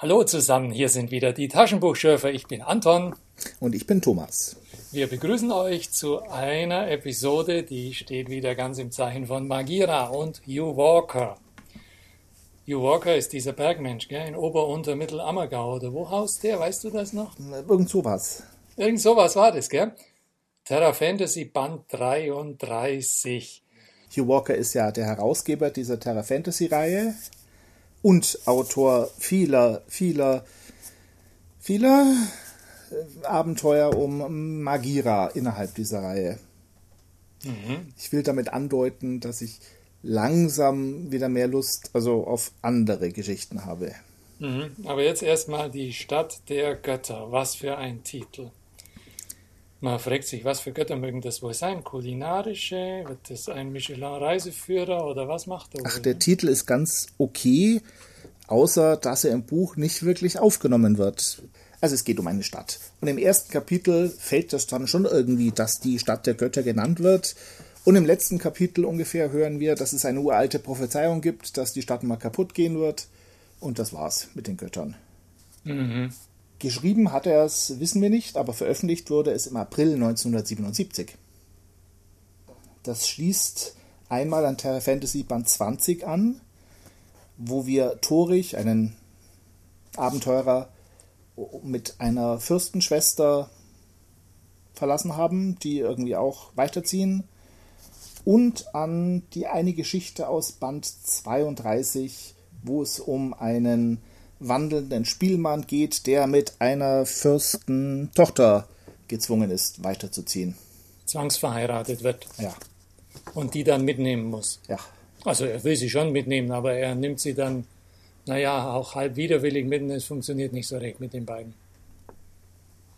Hallo zusammen, hier sind wieder die Taschenbuchschürfer. Ich bin Anton. Und ich bin Thomas. Wir begrüßen euch zu einer Episode, die steht wieder ganz im Zeichen von Magira und Hugh Walker. Hugh Walker ist dieser Bergmensch, gell, in Ober- und Mittelammergau. Oder wo haust der? Weißt du das noch? Irgend sowas. Irgend sowas war das, gell? Terra Fantasy Band 33. Hugh Walker ist ja der Herausgeber dieser Terra Fantasy Reihe und Autor vieler, vieler, vieler äh, Abenteuer um Magira innerhalb dieser Reihe. Mhm. Ich will damit andeuten, dass ich langsam wieder mehr Lust also auf andere Geschichten habe. Mhm. Aber jetzt erstmal die Stadt der Götter. Was für ein Titel. Man fragt sich, was für Götter mögen das wohl sein? Kulinarische? Wird das ein Michelin-Reiseführer oder was macht er? Ach, der Titel ist ganz okay, außer dass er im Buch nicht wirklich aufgenommen wird. Also es geht um eine Stadt. Und im ersten Kapitel fällt das dann schon irgendwie, dass die Stadt der Götter genannt wird. Und im letzten Kapitel ungefähr hören wir, dass es eine uralte Prophezeiung gibt, dass die Stadt mal kaputt gehen wird. Und das war's mit den Göttern. Mhm. Geschrieben hat er es, wissen wir nicht, aber veröffentlicht wurde es im April 1977. Das schließt einmal an Terra Fantasy Band 20 an, wo wir Torich, einen Abenteurer, mit einer Fürstenschwester verlassen haben, die irgendwie auch weiterziehen. Und an die eine Geschichte aus Band 32, wo es um einen wandelnden Spielmann geht, der mit einer Fürstentochter gezwungen ist, weiterzuziehen. Zwangsverheiratet wird. Ja. Und die dann mitnehmen muss. Ja. Also er will sie schon mitnehmen, aber er nimmt sie dann, naja, auch halb widerwillig mit und es funktioniert nicht so recht mit den beiden.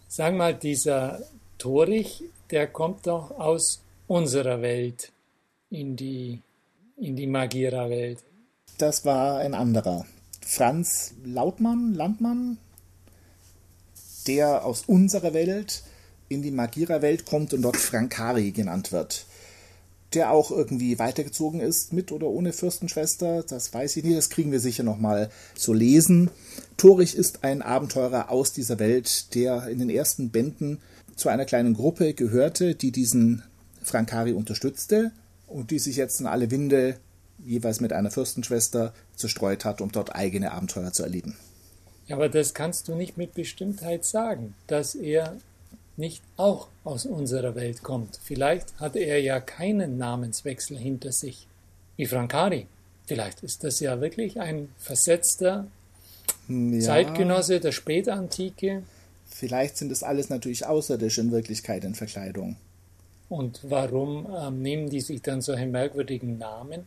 Sag mal, dieser Torich, der kommt doch aus unserer Welt in die, in die Magira-Welt. Das war ein anderer. Franz Lautmann, Landmann, der aus unserer Welt in die Magira-Welt kommt und dort Frankari genannt wird. Der auch irgendwie weitergezogen ist, mit oder ohne Fürstenschwester, das weiß ich nicht, das kriegen wir sicher nochmal zu lesen. Torich ist ein Abenteurer aus dieser Welt, der in den ersten Bänden zu einer kleinen Gruppe gehörte, die diesen Frankari unterstützte und die sich jetzt in alle Winde jeweils mit einer Fürstenschwester zerstreut hat, um dort eigene Abenteuer zu erleben. Ja, aber das kannst du nicht mit Bestimmtheit sagen, dass er nicht auch aus unserer Welt kommt. Vielleicht hat er ja keinen Namenswechsel hinter sich, wie Frankari. Vielleicht ist das ja wirklich ein versetzter ja. Zeitgenosse der Spätantike. Vielleicht sind das alles natürlich außerirdsch in Wirklichkeit in Verkleidung. Und warum ähm, nehmen die sich dann solche merkwürdigen Namen?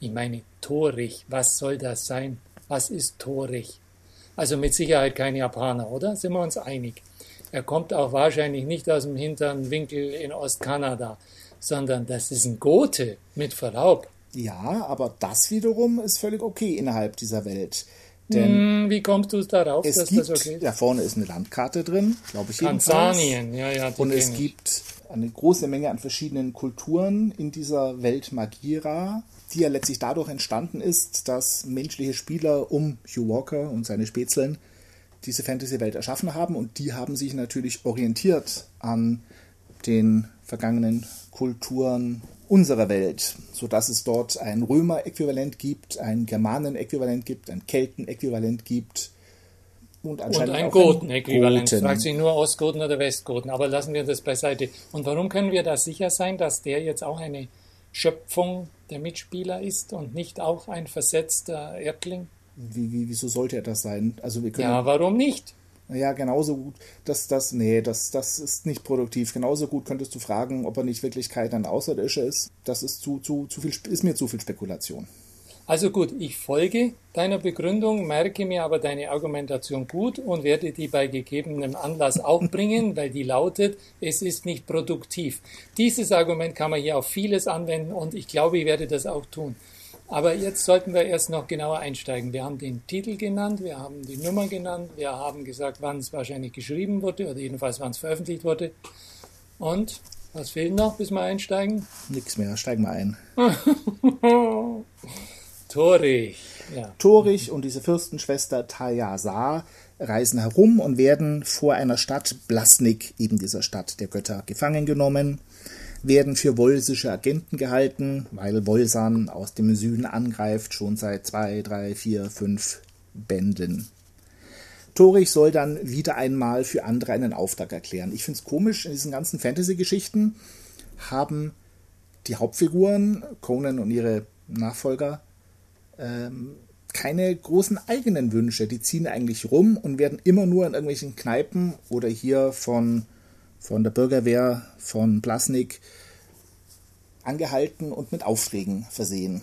Ich meine, Torich, was soll das sein? Was ist Torich? Also mit Sicherheit kein Japaner, oder? Sind wir uns einig? Er kommt auch wahrscheinlich nicht aus dem hinteren Winkel in Ostkanada, sondern das ist ein Gote, mit Verlaub. Ja, aber das wiederum ist völlig okay innerhalb dieser Welt. Denn hm, wie kommst du darauf, es dass gibt, das okay ist? Da vorne ist eine Landkarte drin, glaube ich Tansanien, ja, ja. Und es gibt eine große Menge an verschiedenen Kulturen in dieser Welt Magira die ja letztlich dadurch entstanden ist, dass menschliche Spieler um Hugh Walker und seine Spätzeln diese Fantasy-Welt erschaffen haben. Und die haben sich natürlich orientiert an den vergangenen Kulturen unserer Welt, sodass es dort ein Römer-Äquivalent gibt, ein Germanen-Äquivalent gibt, ein Kelten-Äquivalent gibt und, und ein Goten-Äquivalent. Fragt sich nur Ostgoten oder Westgoten, aber lassen wir das beiseite. Und warum können wir da sicher sein, dass der jetzt auch eine Schöpfung der Mitspieler ist und nicht auch ein versetzter Erdling? Wie, wie, wieso sollte er das sein? Also wir können, ja, warum nicht? Ja, genauso gut. Das, das, nee, das, das ist nicht produktiv. Genauso gut könntest du fragen, ob er nicht Wirklichkeit ein Außerirdischer ist. Das ist zu, zu, zu viel, ist mir zu viel Spekulation. Also gut, ich folge deiner Begründung, merke mir aber deine Argumentation gut und werde die bei gegebenem Anlass auch bringen, weil die lautet, es ist nicht produktiv. Dieses Argument kann man hier auf vieles anwenden und ich glaube, ich werde das auch tun. Aber jetzt sollten wir erst noch genauer einsteigen. Wir haben den Titel genannt, wir haben die Nummer genannt, wir haben gesagt, wann es wahrscheinlich geschrieben wurde oder jedenfalls wann es veröffentlicht wurde. Und was fehlt noch, bis wir einsteigen? Nix mehr, steigen wir ein. Torich. Ja. Torich und diese Fürstenschwester Tajasar reisen herum und werden vor einer Stadt, Blasnik, eben dieser Stadt der Götter, gefangen genommen, werden für wolsische Agenten gehalten, weil Wolsan aus dem Süden angreift, schon seit zwei, drei, vier, fünf Bänden. Torich soll dann wieder einmal für andere einen Auftrag erklären. Ich finde es komisch, in diesen ganzen Fantasy-Geschichten haben die Hauptfiguren, Conan und ihre Nachfolger, ähm, keine großen eigenen Wünsche. Die ziehen eigentlich rum und werden immer nur in irgendwelchen Kneipen oder hier von, von der Bürgerwehr von Blasnik angehalten und mit Aufträgen versehen.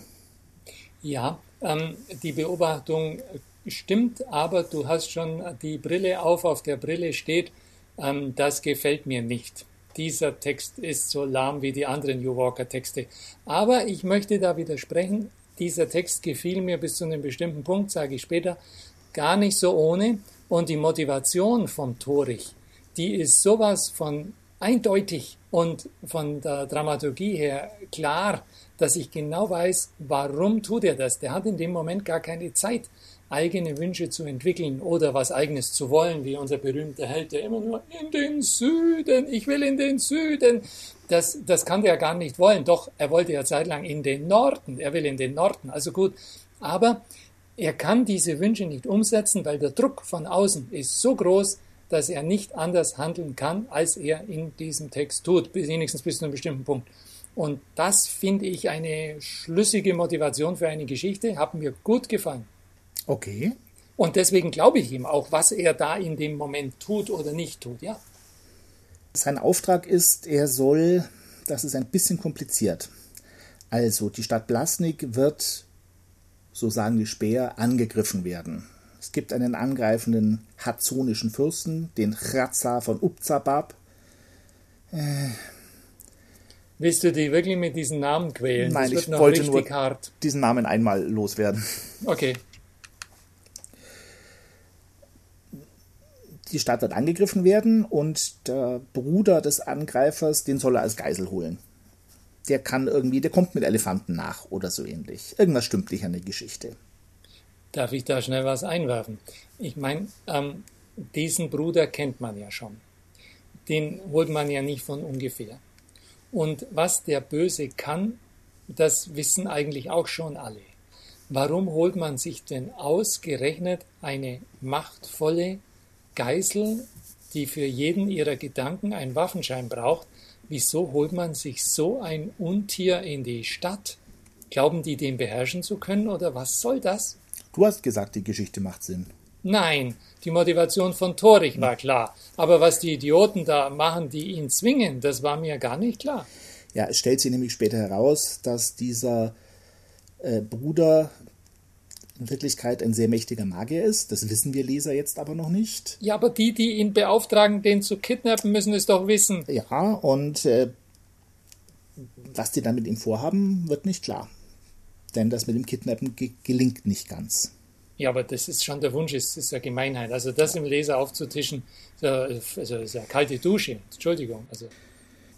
Ja, ähm, die Beobachtung stimmt, aber du hast schon die Brille auf, auf der Brille steht, ähm, das gefällt mir nicht. Dieser Text ist so lahm wie die anderen New Walker Texte. Aber ich möchte da widersprechen, dieser Text gefiel mir bis zu einem bestimmten Punkt, sage ich später, gar nicht so ohne. Und die Motivation vom Torich, die ist sowas von eindeutig und von der Dramaturgie her klar, dass ich genau weiß, warum tut er das. Der hat in dem Moment gar keine Zeit, eigene Wünsche zu entwickeln oder was eigenes zu wollen, wie unser berühmter Held, der immer nur in den Süden, ich will in den Süden. Das, das kann der gar nicht wollen. Doch, er wollte ja zeitlang in den Norden. Er will in den Norden. Also gut. Aber er kann diese Wünsche nicht umsetzen, weil der Druck von außen ist so groß, dass er nicht anders handeln kann, als er in diesem Text tut, wenigstens bis zu einem bestimmten Punkt. Und das finde ich eine schlüssige Motivation für eine Geschichte, hat mir gut gefallen. Okay. Und deswegen glaube ich ihm auch, was er da in dem Moment tut oder nicht tut, ja. Sein Auftrag ist, er soll, das ist ein bisschen kompliziert. Also, die Stadt Blasnik wird, so sagen die Späher, angegriffen werden. Es gibt einen angreifenden hatzonischen Fürsten, den Chratza von Upzabab. Äh, Willst du die wirklich mit diesen Namen quälen? Nein, ich wollte nur hart. diesen Namen einmal loswerden. Okay. Die Stadt wird angegriffen werden und der Bruder des Angreifers, den soll er als Geisel holen. Der kann irgendwie, der kommt mit Elefanten nach oder so ähnlich. Irgendwas stimmt nicht an der Geschichte. Darf ich da schnell was einwerfen? Ich meine, ähm, diesen Bruder kennt man ja schon. Den holt man ja nicht von ungefähr. Und was der Böse kann, das wissen eigentlich auch schon alle. Warum holt man sich denn ausgerechnet eine machtvolle, Geisel, die für jeden ihrer Gedanken einen Waffenschein braucht, wieso holt man sich so ein Untier in die Stadt? Glauben die, den beherrschen zu können oder was soll das? Du hast gesagt, die Geschichte macht Sinn. Nein, die Motivation von Torich war klar. Aber was die Idioten da machen, die ihn zwingen, das war mir gar nicht klar. Ja, es stellt sich nämlich später heraus, dass dieser äh, Bruder in Wirklichkeit ein sehr mächtiger Magier ist. Das wissen wir Leser jetzt aber noch nicht. Ja, aber die, die ihn beauftragen, den zu kidnappen, müssen es doch wissen. Ja, und äh, was die dann mit ihm vorhaben, wird nicht klar. Denn das mit dem Kidnappen ge gelingt nicht ganz. Ja, aber das ist schon der Wunsch, es ist ja Gemeinheit. Also das im Leser aufzutischen, also ist ja kalte Dusche. Entschuldigung. Also.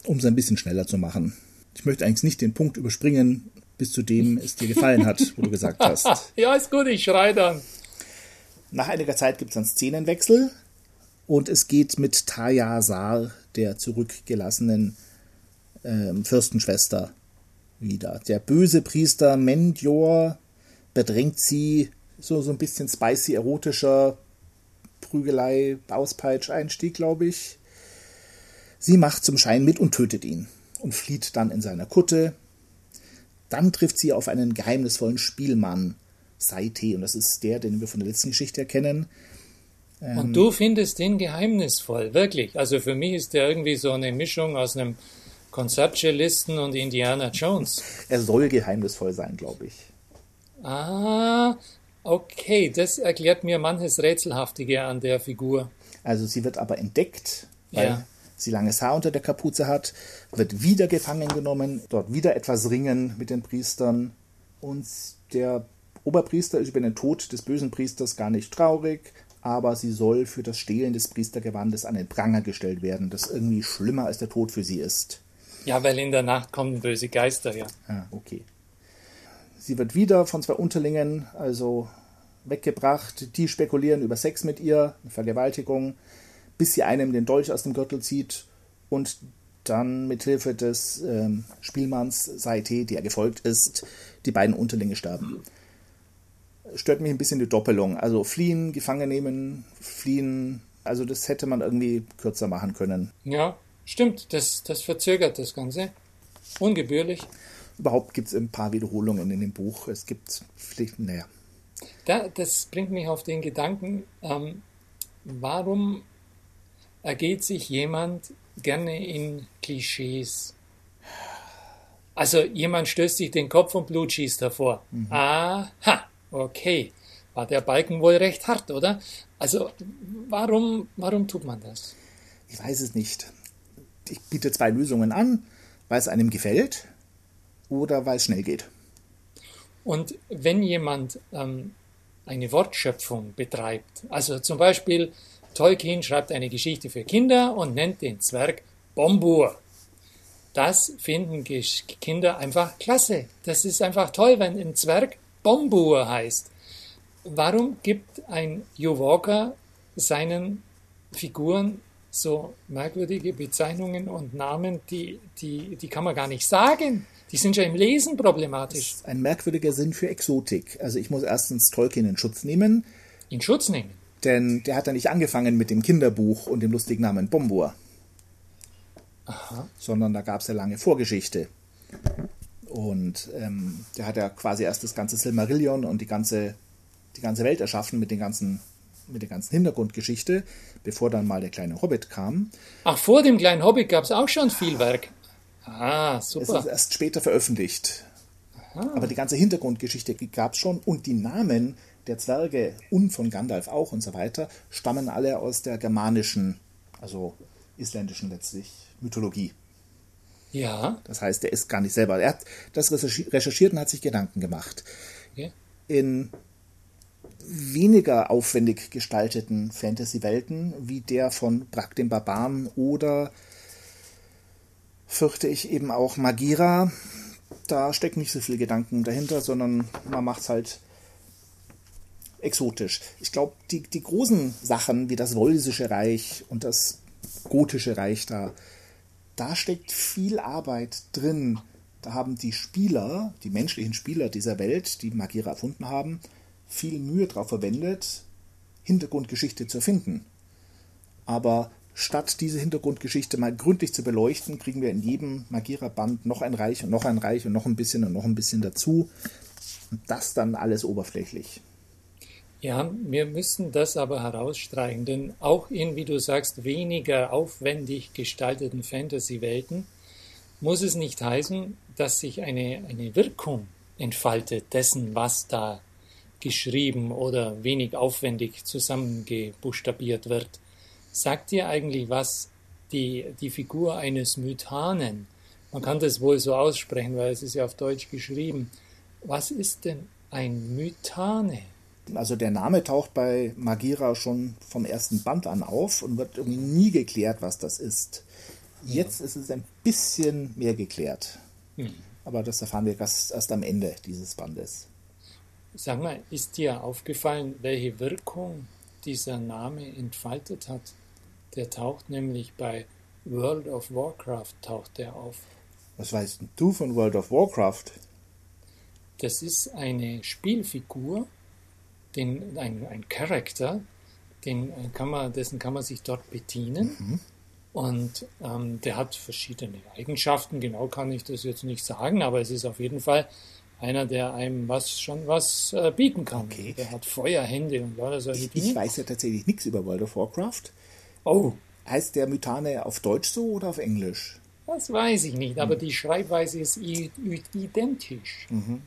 Um es ein bisschen schneller zu machen. Ich möchte eigentlich nicht den Punkt überspringen, bis zu dem es dir gefallen hat, wo du gesagt hast. ja, ist gut, ich schrei dann. Nach einiger Zeit gibt es einen Szenenwechsel und es geht mit Taya Sar, der zurückgelassenen äh, Fürstenschwester, wieder. Der böse Priester Mendior bedrängt sie, so, so ein bisschen spicy, erotischer Prügelei, Auspeitsch-Einstieg, glaube ich. Sie macht zum Schein mit und tötet ihn und flieht dann in seiner Kutte. Dann trifft sie auf einen geheimnisvollen Spielmann, Saite, und das ist der, den wir von der letzten Geschichte erkennen. Ähm, und du findest den geheimnisvoll, wirklich. Also für mich ist der irgendwie so eine Mischung aus einem Konzertcellisten und Indiana Jones. Er soll geheimnisvoll sein, glaube ich. Ah, okay, das erklärt mir manches Rätselhaftige an der Figur. Also sie wird aber entdeckt, weil ja sie langes Haar unter der Kapuze hat, wird wieder gefangen genommen, dort wieder etwas ringen mit den Priestern und der Oberpriester ist über den Tod des bösen Priesters gar nicht traurig, aber sie soll für das Stehlen des Priestergewandes an den Pranger gestellt werden, das irgendwie schlimmer als der Tod für sie ist. Ja, weil in der Nacht kommen böse Geister, ja. Ah, okay. Sie wird wieder von zwei Unterlingen, also weggebracht. Die spekulieren über Sex mit ihr, eine Vergewaltigung, bis sie einem den Dolch aus dem Gürtel zieht und dann mit Hilfe des ähm, Spielmanns Saite, der gefolgt ist, die beiden Unterlinge sterben. Stört mich ein bisschen die Doppelung. Also fliehen, gefangen nehmen, fliehen. Also das hätte man irgendwie kürzer machen können. Ja, stimmt. Das, das verzögert das Ganze. Ungebührlich. Überhaupt gibt es ein paar Wiederholungen in dem Buch. Es gibt, naja. Da, das bringt mich auf den Gedanken, ähm, warum ergeht sich jemand gerne in Klischees? Also jemand stößt sich den Kopf und Blut schießt davor. Mhm. Aha, okay. War der Balken wohl recht hart, oder? Also warum, warum tut man das? Ich weiß es nicht. Ich biete zwei Lösungen an, weil es einem gefällt oder weil es schnell geht. Und wenn jemand ähm, eine Wortschöpfung betreibt, also zum Beispiel Tolkien schreibt eine Geschichte für Kinder und nennt den Zwerg Bombur. Das finden Kinder einfach klasse. Das ist einfach toll, wenn ein Zwerg Bombur heißt. Warum gibt ein Joe Walker seinen Figuren so merkwürdige Bezeichnungen und Namen, die, die, die kann man gar nicht sagen. Die sind ja im Lesen problematisch. Das ist ein merkwürdiger Sinn für Exotik. Also ich muss erstens Tolkien in Schutz nehmen. In Schutz nehmen? Denn der hat ja nicht angefangen mit dem Kinderbuch und dem lustigen Namen Bombur. Aha. Sondern da gab es ja lange Vorgeschichte. Und ähm, der hat ja quasi erst das ganze Silmarillion und die ganze, die ganze Welt erschaffen mit den ganzen mit der ganzen Hintergrundgeschichte, bevor dann mal der kleine Hobbit kam. Ach, vor dem kleinen Hobbit gab es auch schon viel Werk. Ah, super. Es ist erst später veröffentlicht. Aha. Aber die ganze Hintergrundgeschichte gab es schon und die Namen der Zwerge und von Gandalf auch und so weiter stammen alle aus der germanischen, also isländischen letztlich, Mythologie. Ja. Das heißt, er ist gar nicht selber. Er hat das recherchiert und hat sich Gedanken gemacht. Ja. In weniger aufwendig gestalteten Fantasy-Welten, wie der von Brack dem Barbaren oder fürchte ich eben auch Magira. Da steckt nicht so viel Gedanken dahinter, sondern man macht es halt exotisch. Ich glaube, die, die großen Sachen wie das Wolsische Reich und das Gotische Reich da, da steckt viel Arbeit drin. Da haben die Spieler, die menschlichen Spieler dieser Welt, die Magira erfunden haben, viel Mühe darauf verwendet, Hintergrundgeschichte zu erfinden. Aber statt diese Hintergrundgeschichte mal gründlich zu beleuchten, kriegen wir in jedem Magira-Band noch ein Reich und noch ein Reich und noch ein bisschen und noch ein bisschen dazu. Und das dann alles oberflächlich. Ja, wir müssen das aber herausstreichen, denn auch in, wie du sagst, weniger aufwendig gestalteten Fantasy-Welten muss es nicht heißen, dass sich eine, eine Wirkung entfaltet dessen, was da geschrieben oder wenig aufwendig zusammengebuchstabiert wird. Sagt dir eigentlich was die, die Figur eines Mythanen? Man kann das wohl so aussprechen, weil es ist ja auf Deutsch geschrieben. Was ist denn ein Mythane? Also der Name taucht bei Magira schon vom ersten Band an auf und wird irgendwie nie geklärt, was das ist. Jetzt ja. ist es ein bisschen mehr geklärt. Hm. Aber das erfahren wir erst, erst am Ende dieses Bandes. Sag mal, ist dir aufgefallen, welche Wirkung dieser Name entfaltet hat? Der taucht nämlich bei World of Warcraft taucht der auf. Was weißt du von World of Warcraft? Das ist eine Spielfigur, den, ein, ein Charakter, den kann man, dessen kann man sich dort bedienen. Mhm. Und ähm, der hat verschiedene Eigenschaften, genau kann ich das jetzt nicht sagen, aber es ist auf jeden Fall einer, der einem was schon was äh, bieten kann. Okay. Der hat Feuerhände und lauter solche Dinge. Ich weiß ja tatsächlich nichts über World of Warcraft. Oh. Heißt der Mythane auf Deutsch so oder auf Englisch? Das weiß ich nicht, aber hm. die Schreibweise ist identisch. Mhm.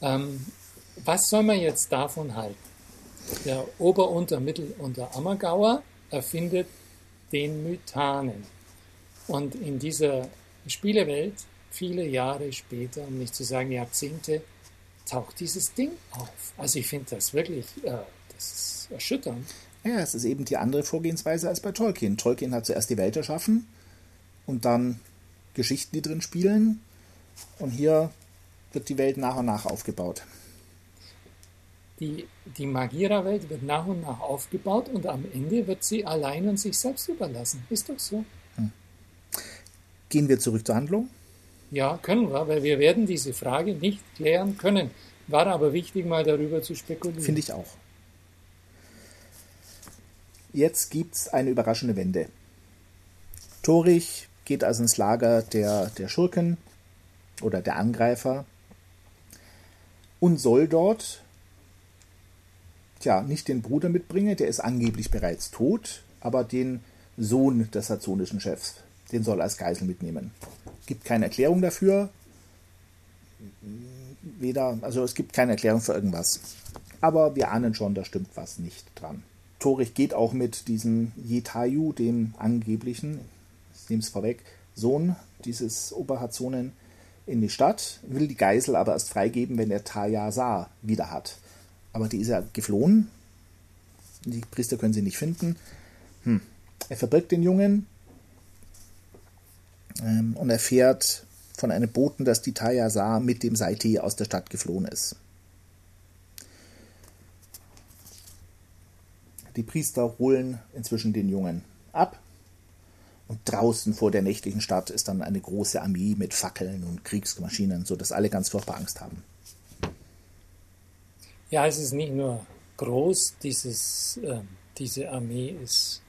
Ähm, was soll man jetzt davon halten? Der Ober-, Unter-, Mittel- und der Ammergauer erfindet den Mythanen. Und in dieser Spielewelt viele Jahre später, um nicht zu sagen Jahrzehnte, taucht dieses Ding auf. Also ich finde das wirklich, äh, das ist erschütternd. Ja, es ist eben die andere Vorgehensweise als bei Tolkien. Tolkien hat zuerst die Welt erschaffen und dann Geschichten, die drin spielen. Und hier wird die Welt nach und nach aufgebaut. Die, die Magira-Welt wird nach und nach aufgebaut und am Ende wird sie allein und sich selbst überlassen. Ist doch so. Hm. Gehen wir zurück zur Handlung? Ja, können wir, weil wir werden diese Frage nicht klären können. War aber wichtig, mal darüber zu spekulieren. Finde ich auch. Jetzt gibt es eine überraschende Wende. Torich geht also ins Lager der, der Schurken oder der Angreifer und soll dort tja, nicht den Bruder mitbringen, der ist angeblich bereits tot, aber den Sohn des saxonischen Chefs, den soll er als Geisel mitnehmen. Gibt keine Erklärung dafür. Weder, also es gibt keine Erklärung für irgendwas. Aber wir ahnen schon, da stimmt was nicht dran. Torich geht auch mit diesem Jetayu, dem angeblichen, ich nehme es vorweg, Sohn dieses Oberhazonen, in die Stadt, will die Geisel aber erst freigeben, wenn er Tayasa wieder hat. Aber die ist ja geflohen. Die Priester können sie nicht finden. Hm. Er verbirgt den Jungen ähm, und erfährt von einem Boten, dass die Tayasa mit dem Saiti aus der Stadt geflohen ist. Die Priester holen inzwischen den Jungen ab. Und draußen vor der nächtlichen Stadt ist dann eine große Armee mit Fackeln und Kriegsmaschinen, sodass alle ganz furchtbar Angst haben. Ja, es ist nicht nur groß, dieses, äh, diese Armee ist,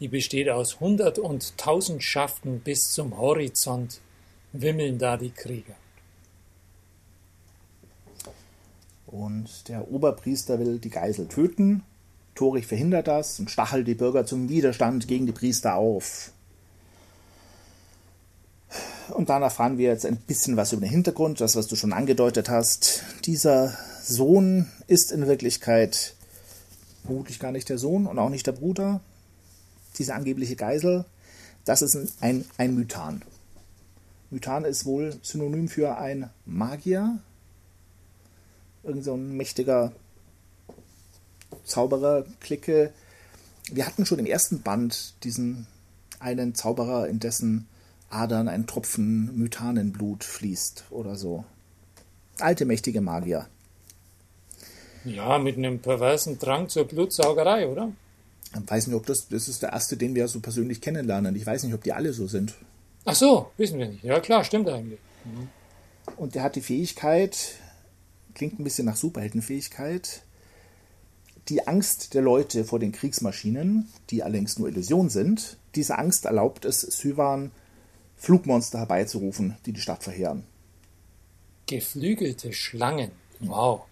die besteht aus hundert und tausend Schaften bis zum Horizont wimmeln da die Krieger. Und der Oberpriester will die Geisel töten Torich verhindert das und stachelt die Bürger zum Widerstand gegen die Priester auf. Und dann erfahren wir jetzt ein bisschen was über den Hintergrund, das, was du schon angedeutet hast. Dieser Sohn ist in Wirklichkeit vermutlich gar nicht der Sohn und auch nicht der Bruder. Diese angebliche Geisel, das ist ein, ein Mythan. Mythan ist wohl synonym für ein Magier. Irgend so ein mächtiger Zauberer-Clique. Wir hatten schon im ersten Band diesen einen Zauberer, in dessen Adern ein Tropfen Mythanenblut fließt oder so. Alte, mächtige Magier. Ja, mit einem perversen Drang zur Blutsaugerei, oder? Ich weiß nicht, ob das, das ist der erste, den wir so persönlich kennenlernen. Ich weiß nicht, ob die alle so sind. Ach so, wissen wir nicht. Ja, klar, stimmt eigentlich. Mhm. Und der hat die Fähigkeit, klingt ein bisschen nach Superheldenfähigkeit, die Angst der Leute vor den Kriegsmaschinen, die allerdings nur Illusion sind, diese Angst erlaubt es Syvan, Flugmonster herbeizurufen, die die Stadt verheeren. Geflügelte Schlangen. Wow.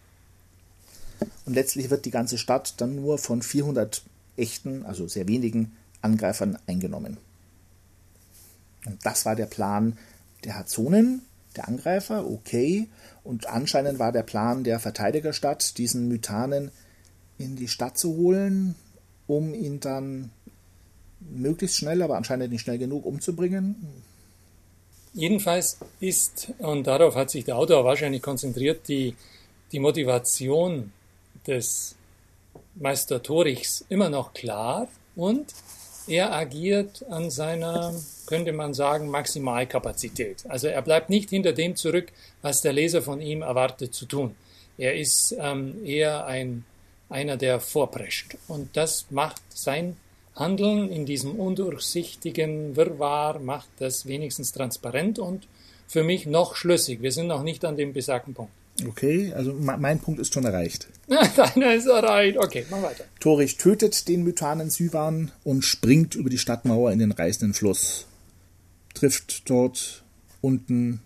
Und letztlich wird die ganze Stadt dann nur von 400 echten, also sehr wenigen Angreifern eingenommen. Und das war der Plan der Hazonen, der Angreifer, okay. Und anscheinend war der Plan der Verteidigerstadt, diesen Mythanen in die Stadt zu holen, um ihn dann möglichst schnell, aber anscheinend nicht schnell genug umzubringen. Jedenfalls ist, und darauf hat sich der Autor wahrscheinlich konzentriert, die, die Motivation des Meister Torichs immer noch klar und er agiert an seiner, könnte man sagen, Maximalkapazität. Also er bleibt nicht hinter dem zurück, was der Leser von ihm erwartet zu tun. Er ist ähm, eher ein einer, der vorprescht. Und das macht sein Handeln in diesem undurchsichtigen Wirrwarr, macht das wenigstens transparent und für mich noch schlüssig. Wir sind noch nicht an dem besagten Punkt. Okay, also mein Punkt ist schon erreicht. Deiner ist erreicht. Okay, mach weiter. Torich tötet den Mythanen Syvan und springt über die Stadtmauer in den reißenden Fluss. Trifft dort unten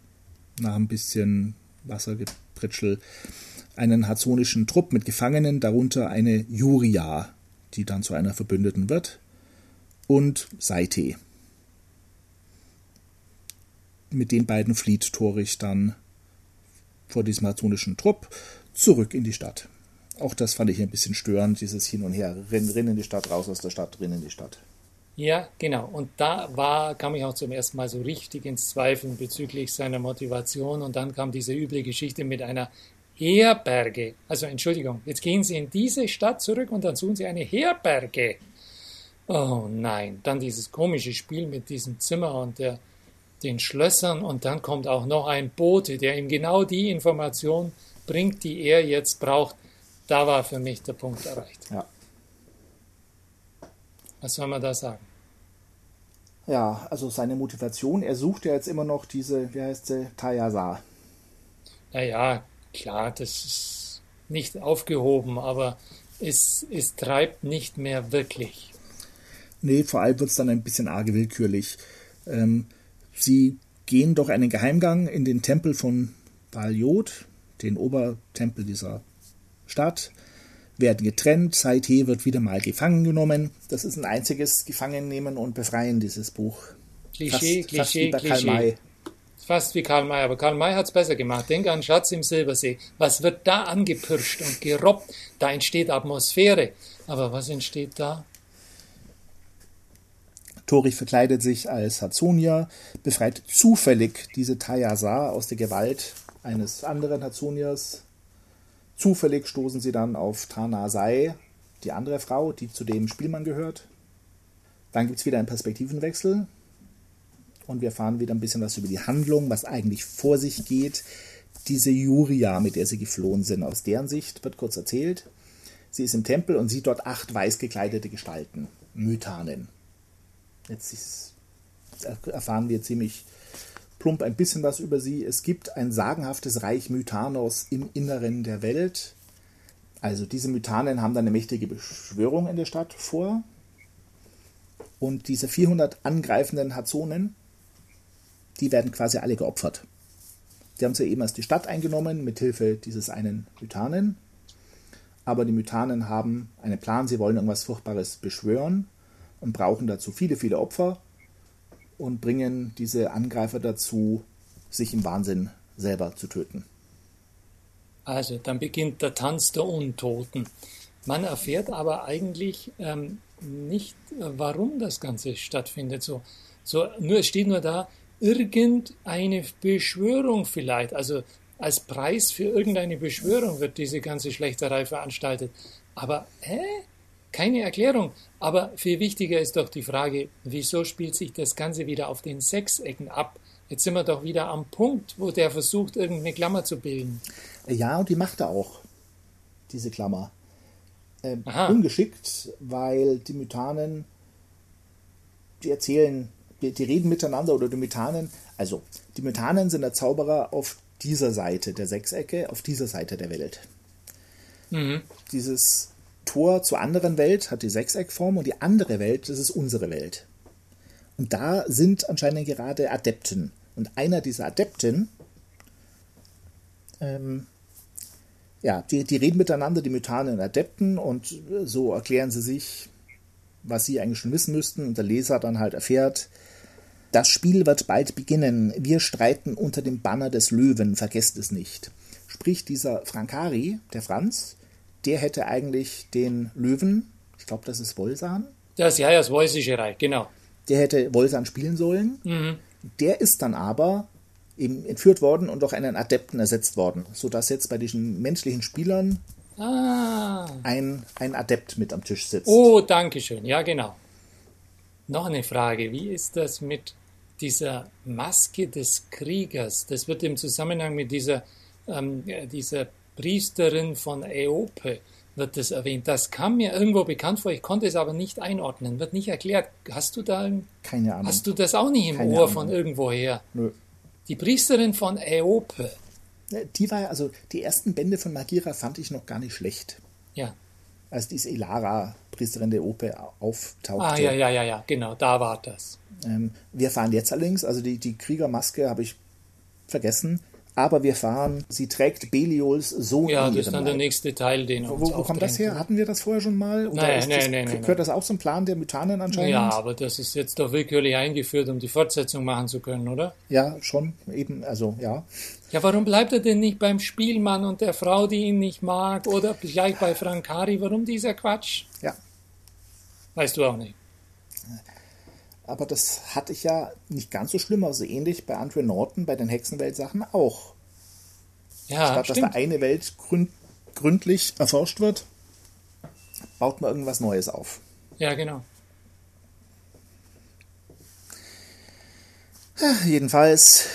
nach ein bisschen Wassergepritschel einen hazonischen Trupp mit Gefangenen, darunter eine Juria, die dann zu einer Verbündeten wird, und Saite. Mit den beiden flieht Torich dann vor diesem hazonischen Trupp zurück in die Stadt. Auch das fand ich ein bisschen störend, dieses Hin und Her. Rennen, rennen in die Stadt, raus aus der Stadt, rennen in die Stadt. Ja, genau. Und da war, kam ich auch zum ersten Mal so richtig ins Zweifeln bezüglich seiner Motivation. Und dann kam diese üble Geschichte mit einer Herberge. Also Entschuldigung, jetzt gehen Sie in diese Stadt zurück und dann suchen Sie eine Herberge. Oh nein, dann dieses komische Spiel mit diesem Zimmer und der, den Schlössern und dann kommt auch noch ein Bote, der ihm genau die Information bringt, die er jetzt braucht. Da war für mich der Punkt erreicht. Ja. Was soll man da sagen? Ja, also seine Motivation, er sucht ja jetzt immer noch diese, wie heißt sie, Tayasa. Naja, klar, das ist nicht aufgehoben, aber es, es treibt nicht mehr wirklich. Nee, vor allem wird es dann ein bisschen arg willkürlich. Ähm, sie gehen durch einen Geheimgang in den Tempel von Baljot, den Obertempel dieser Stadt, werden getrennt. Saite wird wieder mal gefangen genommen. Das ist ein einziges Gefangennehmen und Befreien, dieses Buch. Klischee, fast, Klischee, fast Klischee. Fast wie Karl May, aber Karl May hat es besser gemacht. Denk an Schatz im Silbersee. Was wird da angepirscht und gerobbt? Da entsteht Atmosphäre. Aber was entsteht da? Torich verkleidet sich als Hazonia, befreit zufällig diese Tayasa aus der Gewalt eines anderen Hazoniers. Zufällig stoßen sie dann auf Tana Sai, die andere Frau, die zu dem Spielmann gehört. Dann gibt es wieder einen Perspektivenwechsel und wir erfahren wieder ein bisschen was über die Handlung, was eigentlich vor sich geht. Diese Juria, mit der sie geflohen sind, aus deren Sicht wird kurz erzählt. Sie ist im Tempel und sieht dort acht weiß gekleidete Gestalten, Mythanen. Jetzt ist, erfahren wir ziemlich plump ein bisschen was über sie. Es gibt ein sagenhaftes Reich Mythanos im Inneren der Welt. Also diese Mythanen haben dann eine mächtige Beschwörung in der Stadt vor. Und diese 400 angreifenden Hazonen, die werden quasi alle geopfert. Die haben zwar eben erst die Stadt eingenommen, mit Hilfe dieses einen Mythanen. Aber die Mythanen haben einen Plan, sie wollen irgendwas Furchtbares beschwören und brauchen dazu viele, viele Opfer und bringen diese Angreifer dazu, sich im Wahnsinn selber zu töten. Also, dann beginnt der Tanz der Untoten. Man erfährt aber eigentlich ähm, nicht, äh, warum das Ganze stattfindet. So, so, nur, es steht nur da, irgendeine Beschwörung vielleicht. Also als Preis für irgendeine Beschwörung wird diese ganze Schlechterei veranstaltet. Aber, hä? Keine Erklärung. Aber viel wichtiger ist doch die Frage, wieso spielt sich das Ganze wieder auf den Sechsecken ab? Jetzt sind wir doch wieder am Punkt, wo der versucht, irgendeine Klammer zu bilden. Ja, und die macht er auch, diese Klammer. Ähm, ungeschickt, weil die Mythanen, die erzählen, die, reden miteinander oder die Mythanen, also die Mythanen sind der Zauberer auf dieser Seite der Sechsecke, auf dieser Seite der Welt. Dieses Tor zur anderen Welt hat die Sechseckform und die andere Welt, das ist unsere Welt. Und da sind anscheinend gerade Adepten. Und einer dieser Adepten, ähm, ja, die, die reden miteinander, die Mythanen und Adepten, und so erklären sie sich, was sie eigentlich schon wissen müssten. Und der Leser dann halt erfährt, das Spiel wird bald beginnen. Wir streiten unter dem Banner des Löwen, vergesst es nicht. Sprich, dieser Frankari, der Franz, der hätte eigentlich den Löwen, ich glaube, das ist Wolsan, Das, ja, ja, das Voicische Reich, genau. der hätte Wolsan spielen sollen. Mhm. Der ist dann aber eben entführt worden und durch einen Adepten ersetzt worden, sodass jetzt bei diesen menschlichen Spielern Ah. ein, ein Adept mit am Tisch sitzt. Oh, danke schön. Ja, genau. Noch eine Frage. Wie ist das mit dieser Maske des Kriegers? Das wird im Zusammenhang mit dieser, ähm, äh, dieser Priesterin von Äope wird das erwähnt. Das kam mir irgendwo bekannt vor, ich konnte es aber nicht einordnen, wird nicht erklärt. Hast du da, ein- Keine Ahnung. hast du das auch nicht im Keine Ohr Ahnung. von irgendwoher? Nö. Die Priesterin von Äope. Die war, also die ersten Bände von Magira fand ich noch gar nicht schlecht. Ja. Als diese Elara, Priesterin der Ope, auftauchte. Ah, ja, ja, ja, ja, genau, da war das. Ähm, wir fahren jetzt allerdings, also die, die Kriegermaske habe ich vergessen, aber wir fahren, sie trägt Beliols Sohn Ja, in das ist dann der Leib. nächste Teil, den uns Wo, wo kommt das her? Hatten wir das vorher schon mal? Oder Nein, ist nein, das, nein, nein, Gehört das auch zum Plan der Mythanen anscheinend? Ja, aber das ist jetzt doch willkürlich eingeführt, um die Fortsetzung machen zu können, oder? Ja, schon, eben, also ja. Ja, warum bleibt er denn nicht beim Spielmann und der Frau, die ihn nicht mag, oder gleich bei Frankari? Warum dieser Quatsch? Ja, Weißt du auch nicht. aber das hatte ich ja nicht ganz so schlimm, also ähnlich bei Andre Norton bei den Hexenwelt-Sachen auch. Ja, Statt dass da stimmt. eine Welt gründ, gründlich erforscht wird, baut man irgendwas Neues auf. Ja, genau. Jedenfalls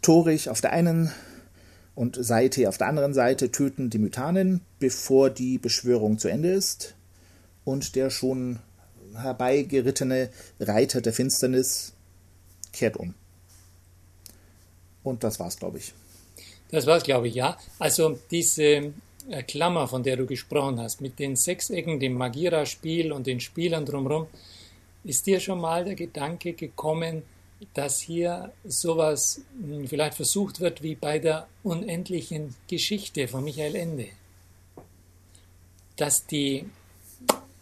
Torich auf der einen und Saite auf der anderen Seite töten die Mythanen, bevor die Beschwörung zu Ende ist. Und der schon herbeigerittene Reiter der Finsternis kehrt um. Und das war's, glaube ich. Das war's, glaube ich, ja. Also diese äh, Klammer, von der du gesprochen hast, mit den Sechsecken, dem Magira-Spiel und den Spielern drumherum, ist dir schon mal der Gedanke gekommen, dass hier sowas hm, vielleicht versucht wird wie bei der unendlichen Geschichte von Michael Ende? Dass die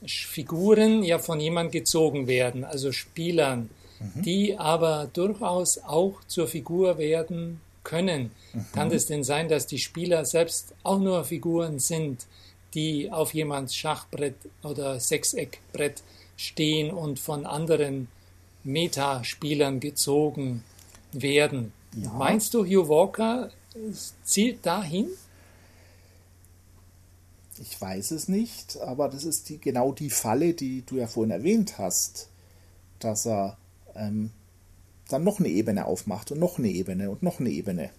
Figuren ja von jemand gezogen werden, also Spielern, mhm. die aber durchaus auch zur Figur werden können. Mhm. Kann es denn sein, dass die Spieler selbst auch nur Figuren sind, die auf jemands Schachbrett oder Sechseckbrett stehen und von anderen Metaspielern gezogen werden? Ja. Meinst du, Hugh Walker zielt dahin? Ich weiß es nicht, aber das ist die, genau die Falle, die du ja vorhin erwähnt hast, dass er ähm, dann noch eine Ebene aufmacht und noch eine Ebene und noch eine Ebene.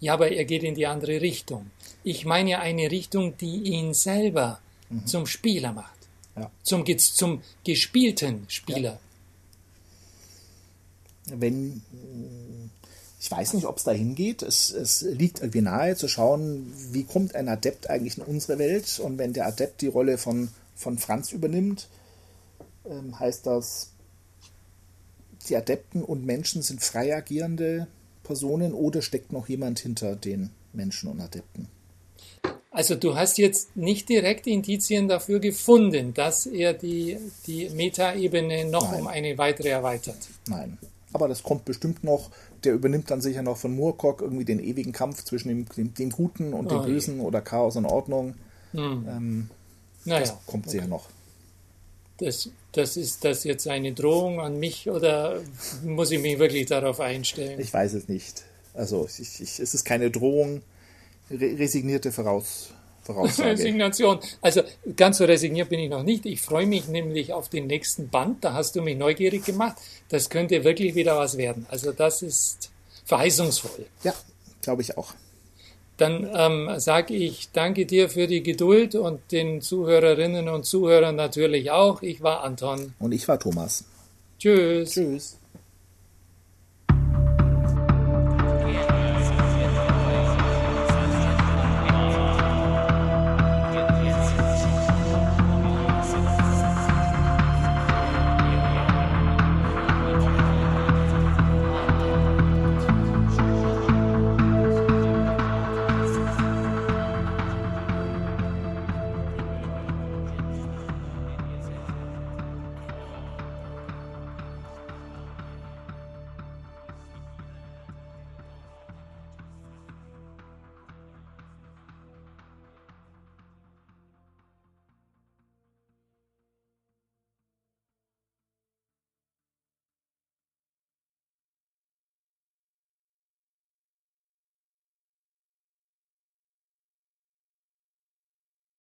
Ja, aber er geht in die andere Richtung. Ich meine ja eine Richtung, die ihn selber mhm. zum Spieler macht. Ja. Zum, zum gespielten Spieler. Ja. Wenn ich weiß nicht, ob es dahin geht. Es, es liegt irgendwie nahe zu schauen, wie kommt ein Adept eigentlich in unsere Welt. Und wenn der Adept die Rolle von, von Franz übernimmt, ähm, heißt das, die Adepten und Menschen sind frei agierende Personen oder steckt noch jemand hinter den Menschen und Adepten? Also du hast jetzt nicht direkt Indizien dafür gefunden, dass er die, die Metaebene noch Nein. um eine weitere erweitert. Nein, aber das kommt bestimmt noch der übernimmt dann sicher noch von Moorcock irgendwie den ewigen Kampf zwischen dem, dem, dem Guten und dem oh, Bösen je. oder Chaos und Ordnung. Hm. Ähm, naja, das kommt okay. sicher noch. Das, das ist das jetzt eine Drohung an mich oder muss ich mich wirklich darauf einstellen? Ich weiß es nicht. Also ich, ich, es ist keine Drohung, re resignierte Voraus, Voraussage. Resignation. Also ganz so resigniert bin ich noch nicht. Ich freue mich nämlich auf den nächsten Band. Da hast du mich neugierig gemacht. Das könnte wirklich wieder was werden. Also das ist verheißungsvoll. Ja, glaube ich auch. Dann ähm, sage ich danke dir für die Geduld und den Zuhörerinnen und Zuhörern natürlich auch. Ich war Anton. Und ich war Thomas. Tschüss. Tschüss.